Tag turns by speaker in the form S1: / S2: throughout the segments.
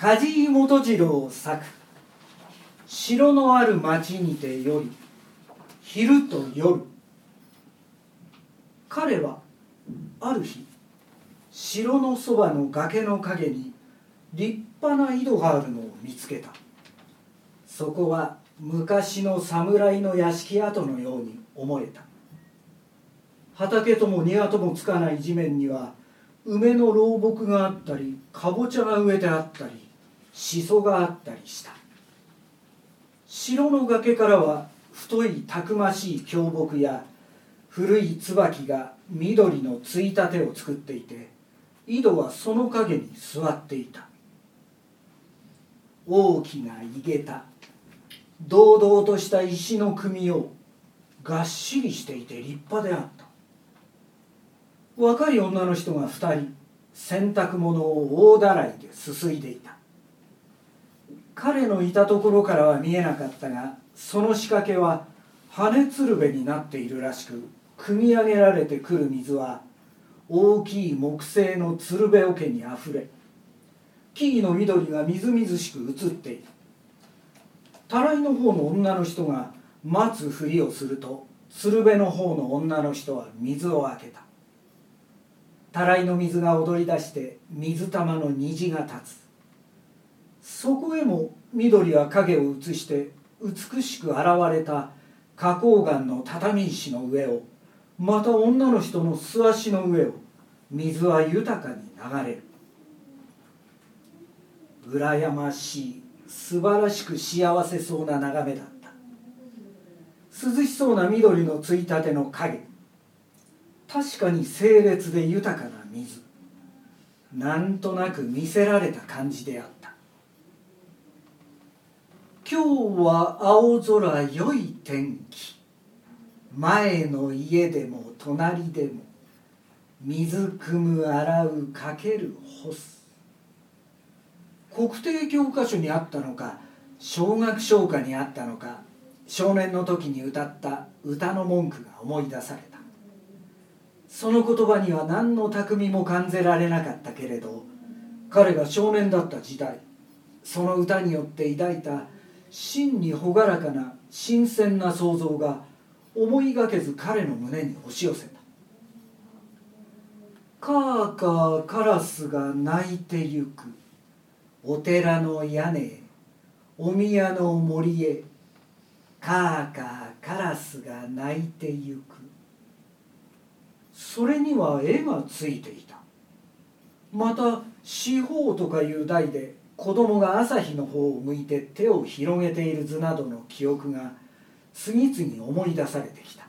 S1: 梶井元次郎作。城のある町にてより昼と夜。彼はある日城のそばの崖の陰に立派な井戸があるのを見つけた。そこは昔の侍の屋敷跡のように思えた。畑とも庭ともつかない地面には梅の老木があったりかぼちゃが植えてあったりしそがあったりした。城の崖からは太いたくましい巨木や古い椿が緑のついたてを作っていて井戸はその陰に座っていた。大きな井桁堂々とした石の組をがっしりしていて立派であった。若い女の人が2人洗濯物を大だらいですすいでいた。彼のいたところからは見えなかったがその仕掛けは羽鶴瓶になっているらしく汲み上げられてくる水は大きい木製の鶴瓶桶にあふれ木々の緑がみずみずしく映っている。たらいの方の女の人が待つふりをすると鶴瓶の方の女の人は水を開けた。たらいの水が踊り出して水玉の虹が立つ。そこへも緑は影を映して美しく現れた花崗岩の畳石の上をまた女の人の素足の上を水は豊かに流れる。羨ましい素晴らしく幸せそうな眺めだった。涼しそうな緑のついたての影。確かに清冽で豊かな水。なんとなく見せられた感じであった。今日は青空良い天気。前の家でも隣でも水汲む洗うかける干す。国定教科書にあったのか小学唱歌にあったのか少年の時に歌った歌の文句が思い出された。その言葉には何の巧みも感じられなかったけれど彼が少年だった時代その歌によって抱いた真に朗らかな新鮮な想像が思いがけず彼の胸に押し寄せた「カーカーカラスが鳴いてゆく。お寺の屋根へお宮の森へ。カーカーカラスが鳴いてゆく」それには絵がついていた。また四方とかいう題で子供が朝日の方を向いて手を広げている図などの記憶が次々思い出されてきた。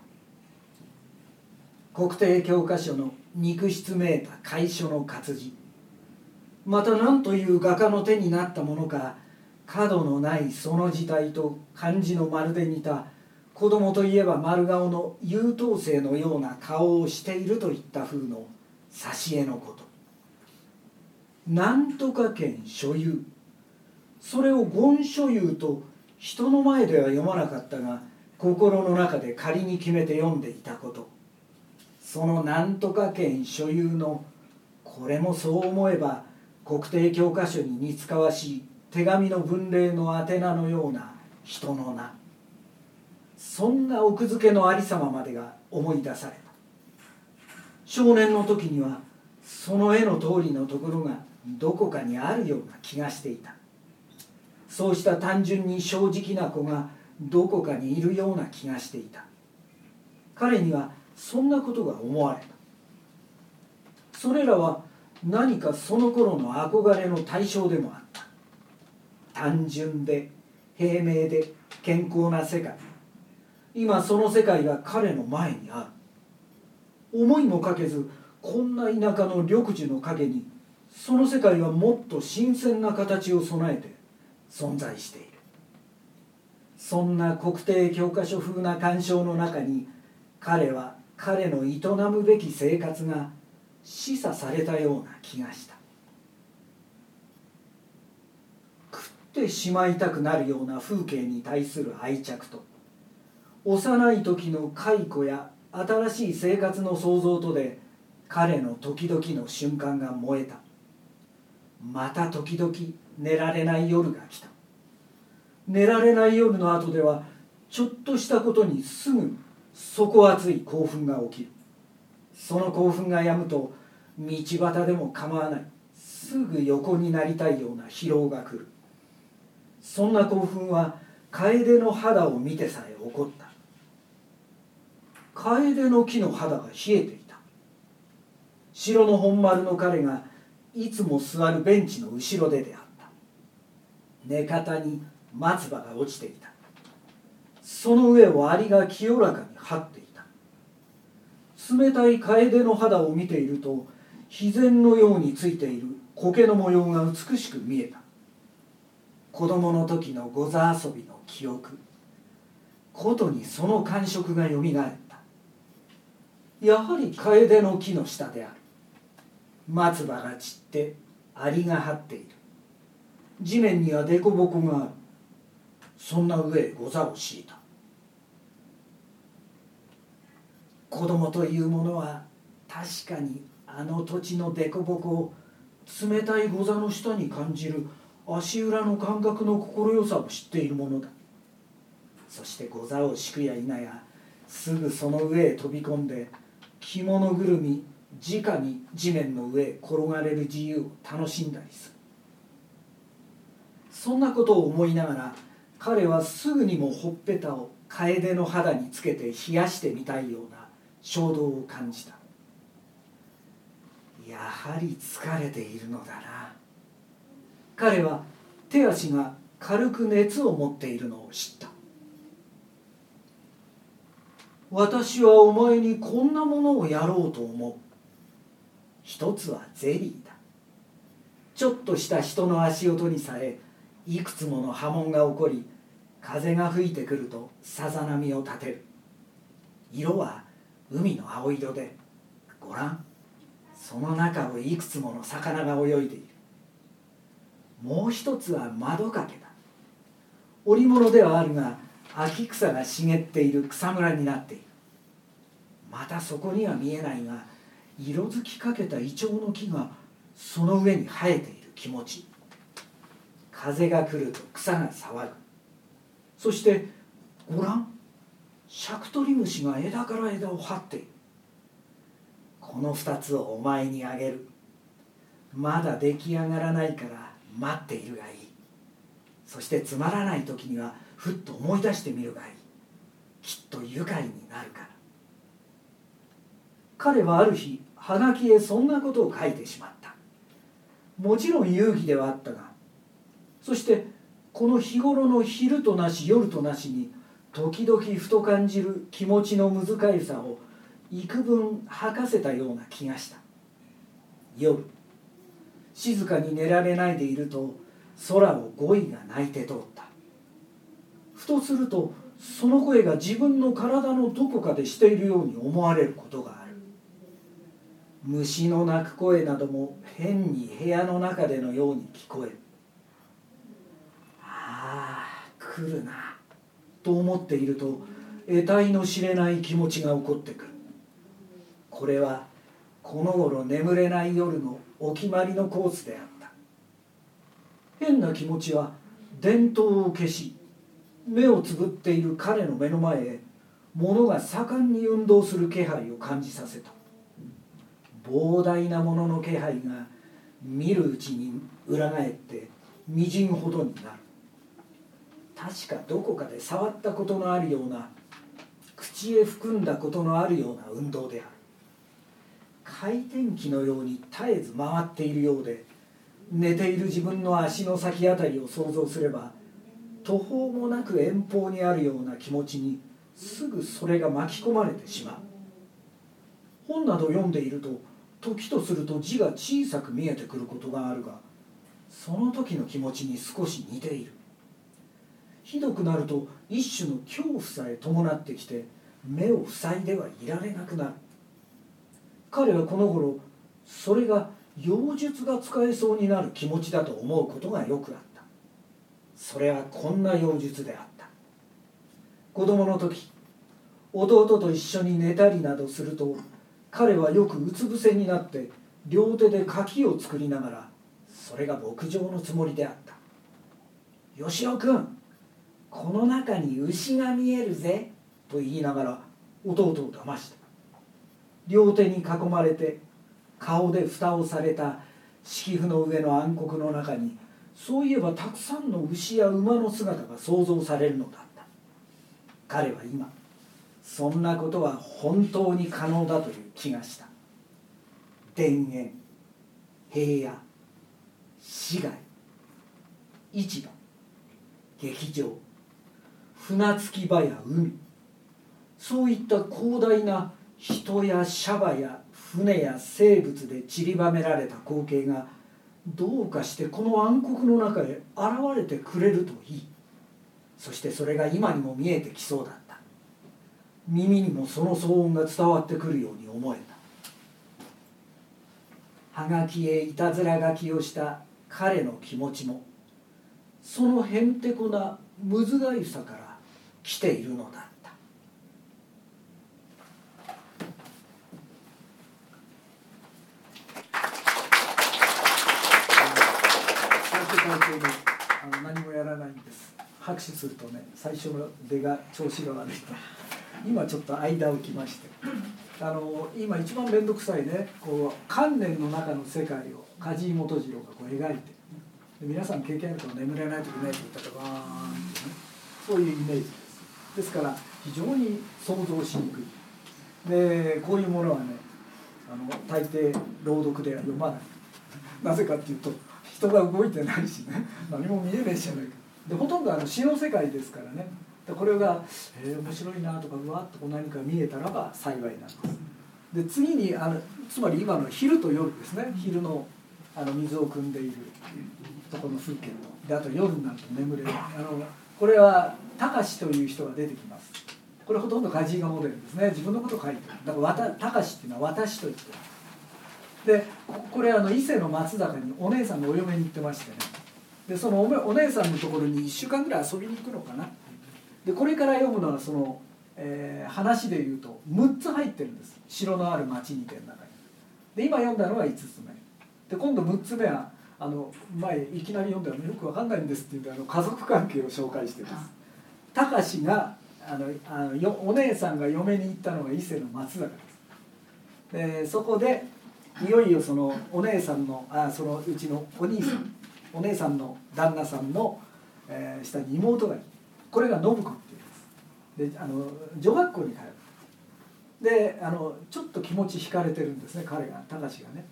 S1: 国定教科書の肉質めいた楷書の活字。また何という画家の手になったものか角のないその字体と漢字のまるで似た子供といえば丸顔の優等生のような顔をしているといった風の挿絵のこと。なんとか県所有。それを言所有と人の前では読まなかったが心の中で仮に決めて読んでいたこと。そのなんとか県所有のこれもそう思えば国定教科書に似つかわしい手紙の文例の宛名のような人の名。そんな奥付けのありさままでが思い出された。少年の時にはその絵の通りのところがどこかにあるような気がしていた。そうした単純に正直な子がどこかにいるような気がしていた。彼にはそんなことが思われた。それらは何かその頃の憧れの対象でもあった。単純で平明で健康な世界。今その世界が彼の前にある。思いもかけずこんな田舎の緑樹の陰にその世界はもっと新鮮な形を備えて存在している。そんな国定教科書風な鑑賞の中に彼は彼の営むべき生活が示唆されたような気がした。食ってしまいたくなるような風景に対する愛着と幼い時の解雇や新しい生活の創造とで彼の時々の瞬間が燃えた。また時々寝られない夜が来た。寝られない夜の後ではちょっとしたことにすぐ底熱い興奮が起きる。その興奮がやむと道端でも構わない。すぐ横になりたいような疲労が来る。そんな興奮は楓の肌を見てさえ起こった。楓の木の肌が冷えていた。城の本丸の彼がいつも座るベンチの後ろでであった。寝方に松葉が落ちていた。その上をアリが清らかに張っていた。冷たい楓の肌を見ていると自然のようについている苔の模様が美しく見えた。子供の時の御座遊びの記憶。ことにその感触がよみがえった。やはり楓の木の下である。松葉が散ってアリが張っている。地面には凸凹がある。そんな上へ御座を敷いた。子供というものは確かにあの土地の凸凹を冷たい御座の下に感じる。足裏の感覚の快さを知っているものだ。そして御座を敷くや否やすぐその上へ飛び込んで着物ぐるみ直に地面の上転がれる自由を楽しんだりする。そんなことを思いながら彼はすぐにもほっぺたを楓の肌につけて冷やしてみたいような衝動を感じた。やはり疲れているのだな。彼は手足が軽く熱を持っているのを知った。私はお前にこんなものをやろうと思う。一つはゼリーだ。ちょっとした人の足音にさえいくつもの波紋が起こり風が吹いてくるとさざ波を立てる。色は海の青色でご覧その中をいくつもの魚が泳いでいる。もう一つは窓掛けだ。織物ではあるが秋草が茂っている草むらになっている。またそこには見えないが色づきかけたイチョウの木がその上に生えている気持ち。風が来ると草が騒ぐ。そしてごらんシャクトリムシが枝から枝を張っている。この2つをお前にあげる。まだ出来上がらないから待っているがいい。そしてつまらない時にはふっと思い出してみるがいい。きっと愉快になるから。彼はある日はがきへそんなことを書いてしまった。もちろん勇気ではあったがそしてこの日頃の昼となし夜となしに時々ふと感じる気持ちの難しさを幾分吐かせたような気がした。夜静かに寝られないでいると空を語彙が泣いて通った。ふとするとその声が自分の体のどこかでしているように思われることがある。虫の鳴く声なども変に部屋の中でのように聞こえる。来るな。と思っていると得体の知れない気持ちが起こってくる。これはこの頃眠れない夜のお決まりのコースであった。変な気持ちは伝統を消し目をつぶっている彼の目の前へ物が盛んに運動する気配を感じさせた。膨大なものの気配が見るうちに裏返ってみじんほどになる。確かどこかで触ったことのあるような口へ含んだことのあるような運動である。回転機のように絶えず回っているようで寝ている自分の足の先あたりを想像すれば途方もなく遠方にあるような気持ちにすぐそれが巻き込まれてしまう。本など読んでいると時とすると字が小さく見えてくることがあるがその時の気持ちに少し似ている。ひどくなると一種の恐怖さえ伴ってきて目を塞いではいられなくなる。彼はこの頃それが妖術が使えそうになる気持ちだと思うことがよくあった。それはこんな妖術であった。子供の時弟と一緒に寝たりなどすると彼はよくうつ伏せになって両手で柿を作りながらそれが牧場のつもりであった吉尾君この中に牛が見えるぜと言いながら弟を騙した。両手に囲まれて顔で蓋をされた敷布の上の暗黒の中にそういえばたくさんの牛や馬の姿が想像されるのだった。彼は今そんなことは本当に可能だという気がした。田園平野市街市場劇場船着き場や海。そういった広大な人やシャバや船や生物で散りばめられた光景がどうかしてこの暗黒の中へ現れてくれるといい。そしてそれが今にも見えてきそうだ。耳にもその騒音が伝わってくるように思えた。はがきへいたずら書きをした彼の気持ちもそのへんてこなむずがゆさから来ているのだった。最初からちょうどあの何もやらないんです。拍手するとね最初の出が調子が悪いと。今ちょっと間を置きまして。あの今一番面倒くさいねこう観念の中の世界を梶井元次郎がこう描いてで皆さん経験あると眠れない時ねって言ったらバーンってねそういうイメージです。ですから非常に想像しにくい。でこういうものはねあの大抵朗読では読まない。なぜかっていうと人が動いてないしね何も見えないじゃないか。でほとんどあの詩の世界ですからね。でこれが、えー、面白いなとかうわっとこう何か見えたらば幸いなんです。で次にあのつまり今の昼と夜ですね。昼のあの水を汲んでいるとこの風景とであと夜になると眠れる。あのこれは高志という人が出てきます。これほとんど梶井がモデルですね。自分のことを書いてる。だから高志っていうのは私と言ってる。でこれあの伊勢の松坂にお姉さんがお嫁に行ってましてね。でそのお姉さんのところに1週間ぐらい遊びに行くのかな。でこれから読むのはその、えー、話でいうと6つ入ってるんです。城のある町にての中に。で今読んだのは5つ目。で今度6つ目はあの前いきなり読んだらよくわかんないんですって言ってあの家族関係を紹介してます。高志があのあのよお姉さんが嫁に行ったのが伊勢の松坂です。でそこでいよいよそのお姉さんのあそのうちのお兄さんお姉さんの旦那さんの、えー、下に妹がいるこれが信子っていうんですであの女学校に通う。であのちょっと気持ち惹かれてるんですね彼が高志がね。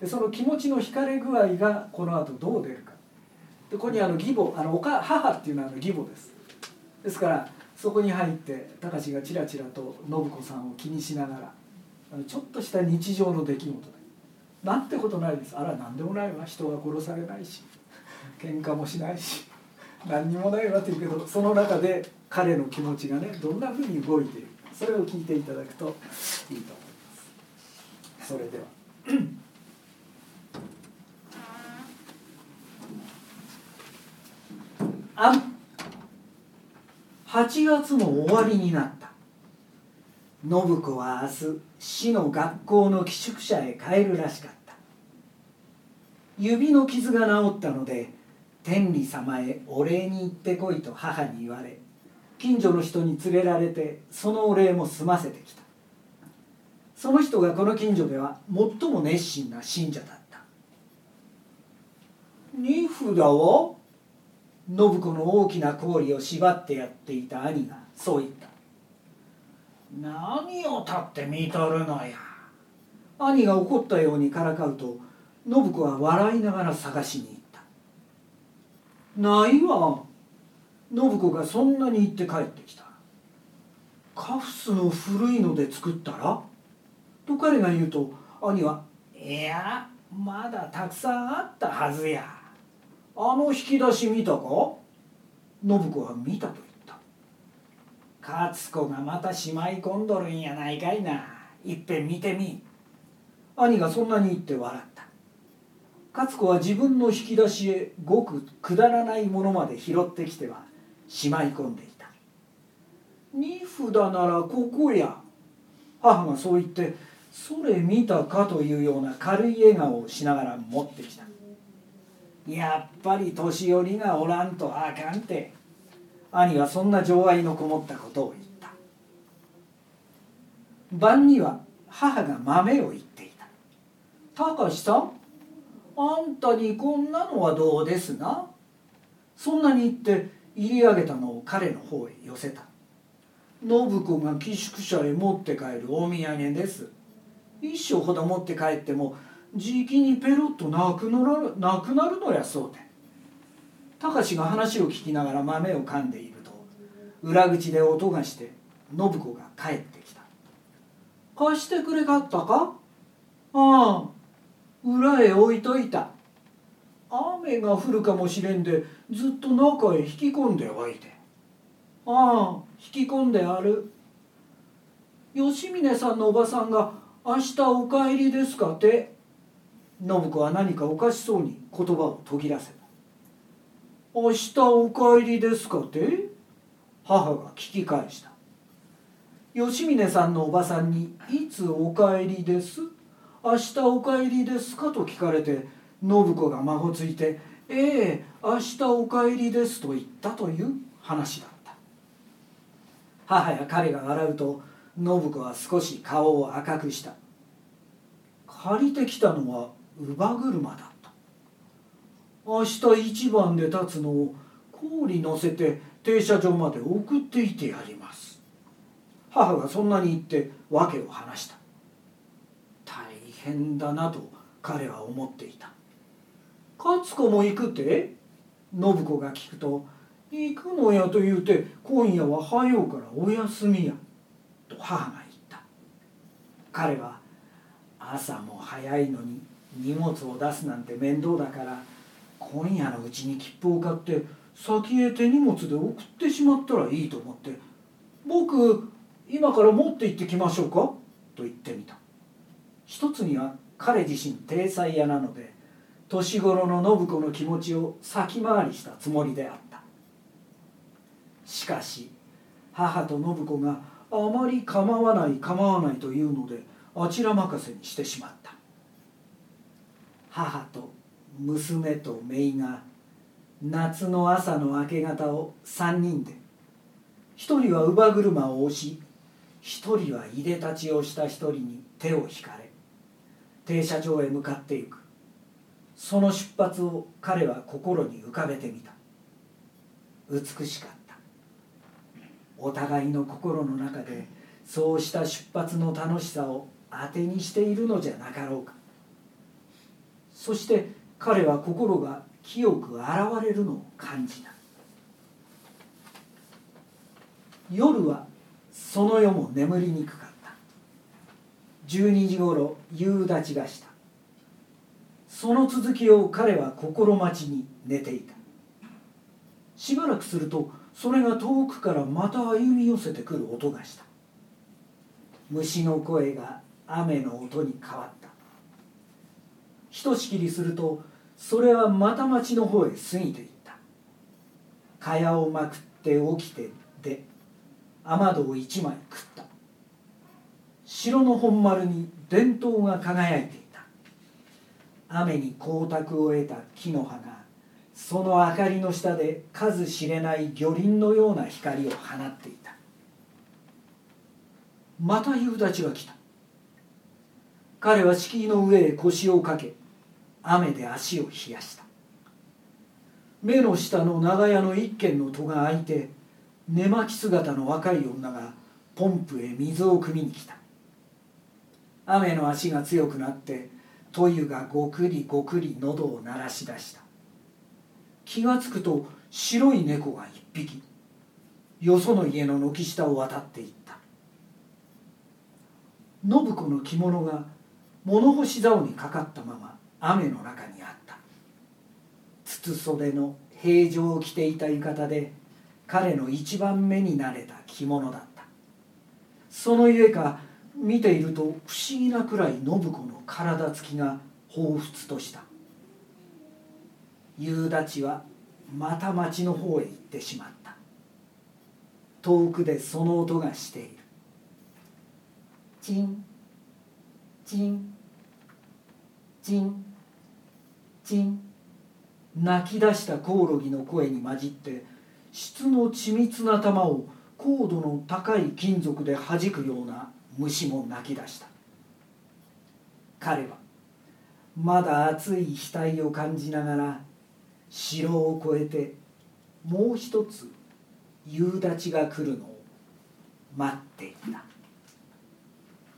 S1: でその気持ちの惹かれ具合がこの後どう出るか。でここにあの義母あのおか母っていうのは義母です。ですからそこに入って高志がちらちらと信子さんを気にしながらちょっとした日常の出来事で。なんてことないです。あら何でもないわ。人が殺されないし喧嘩もしないし。何にもないわって言うけどその中で彼の気持ちがねどんなふうに動いているそれを聞いていただくといいと思います。それでは。あ8月も終わりになった。信子は明日市の学校の寄宿舎へ帰るらしかった。指の傷が治ったので天理様へお礼に行ってこいと母に言われ近所の人に連れられてそのお礼も済ませてきた。その人がこの近所では最も熱心な信者だった二札を信子の大きな氷を縛ってやっていた兄がそう言った何を立って見とるのや。兄が怒ったようにからかうと信子は笑いながら探しにないわ。信子がそんなに言って帰ってきたカフスの古いので作ったら？と彼が言うと兄はいやまだたくさんあったはずや。あの引き出し見たか？信子は見たと言った。勝子がまたしまい込んどるんやないかいな。いっぺん見てみ。兄がそんなに言って笑った。勝子は自分の引き出しへごくくだらないものまで拾ってきてはしまい込んでいた。二札ならここや。母がそう言ってそれ見たかというような軽い笑顔をしながら持ってきた。やっぱり年寄りがおらんとあかんて。兄はそんな情愛のこもったことを言った。晩には母が豆を言っていた「高志さん？あんたにこんなのはどうですな?」そんなに言って入り上げたのを彼の方へ寄せた。信子が寄宿舎へ持って帰るお土産です。一生ほど持って帰ってもじきにペロッとなくなるなくなるのやそうで。隆が話を聞きながら豆を噛んでいると裏口で音がして信子が帰ってきた「貸してくれかったか?」「ああ。裏へ置いといた。雨が降るかもしれんでずっと中へ引き込んでおいて。ああ引き込んである。吉峰さんのおばさんが明日お帰りですか？って信子は何かおかしそうに言葉を途切らせた明日お帰りですか？って母が聞き返した。吉峰さんのおばさんに「いつお帰りです?」「明日お帰りですか?」と聞かれて信子がまごついて「ええ明日お帰りです」と言ったという話だった。母や彼が笑うと信子は少し顔を赤くした。借りてきたのは乳母車だった。明日一番で立つのを氷乗せて停車場まで送っていてやります。母がそんなに言って訳を話した。変だなと彼は思っていた。勝子も行くって？信子が聞くと「行くのやと言うて今夜は早うからお休みや」と母が言った。彼は朝も早いのに荷物を出すなんて面倒だから今夜のうちに切符を買って先へ手荷物で送ってしまったらいいと思って「僕今から持って行ってきましょうか?」と言ってみた。一つには彼自身体裁屋なので年頃の信子の気持ちを先回りしたつもりであった。しかし母と信子があまり構わない構わないというのであちら任せにしてしまった。母と娘と姪が夏の朝の明け方を3人で一人は乳母車を押し一人はいでたちをした一人に手を引かれ停車場へ向かっていく。その出発を彼は心に浮かべてみた。美しかった。お互いの心の中でそうした出発の楽しさを当てにしているのじゃなかろうか。そして彼は心が清く現れるのを感じた。夜はその夜も眠りにくかった。12時ごろ夕立ちがした。その続きを彼は心待ちに寝ていた。しばらくするとそれが遠くからまた歩み寄せてくる音がした。虫の声が雨の音に変わった。ひとしきりするとそれはまた町の方へ過ぎていった。蚊帳をまくって起きてで雨戸を一枚食った。城の本丸に電灯が輝いていた。雨に光沢を得た木の葉がその明かりの下で数知れない魚鱗のような光を放っていた。また夕立が来た。彼は敷居の上へ腰をかけ雨で足を冷やした。目の下の長屋の一軒の戸が開いて寝巻き姿の若い女がポンプへ水を汲みに来た。雨の足が強くなってと湯がごくりごくり喉を鳴らし出した。気が付くと白い猫が一匹よその家の軒下を渡っていった。信子の着物が物干し竿にかかったまま雨の中にあった。筒袖の平常を着ていた浴衣で彼の一番目に慣れた着物だった。そのゆえか見ていると不思議なくらい信子の体つきが彷彿とした。夕立はまた町の方へ行ってしまった。遠くでその音がしている。チン。チン。チン。チン。泣き出したコオロギの声に混じって質の緻密な玉を高度の高い金属で弾くような虫も泣き出した。彼はまだ熱い額を感じながら城を越えてもう一つ夕立が来るのを待っていた。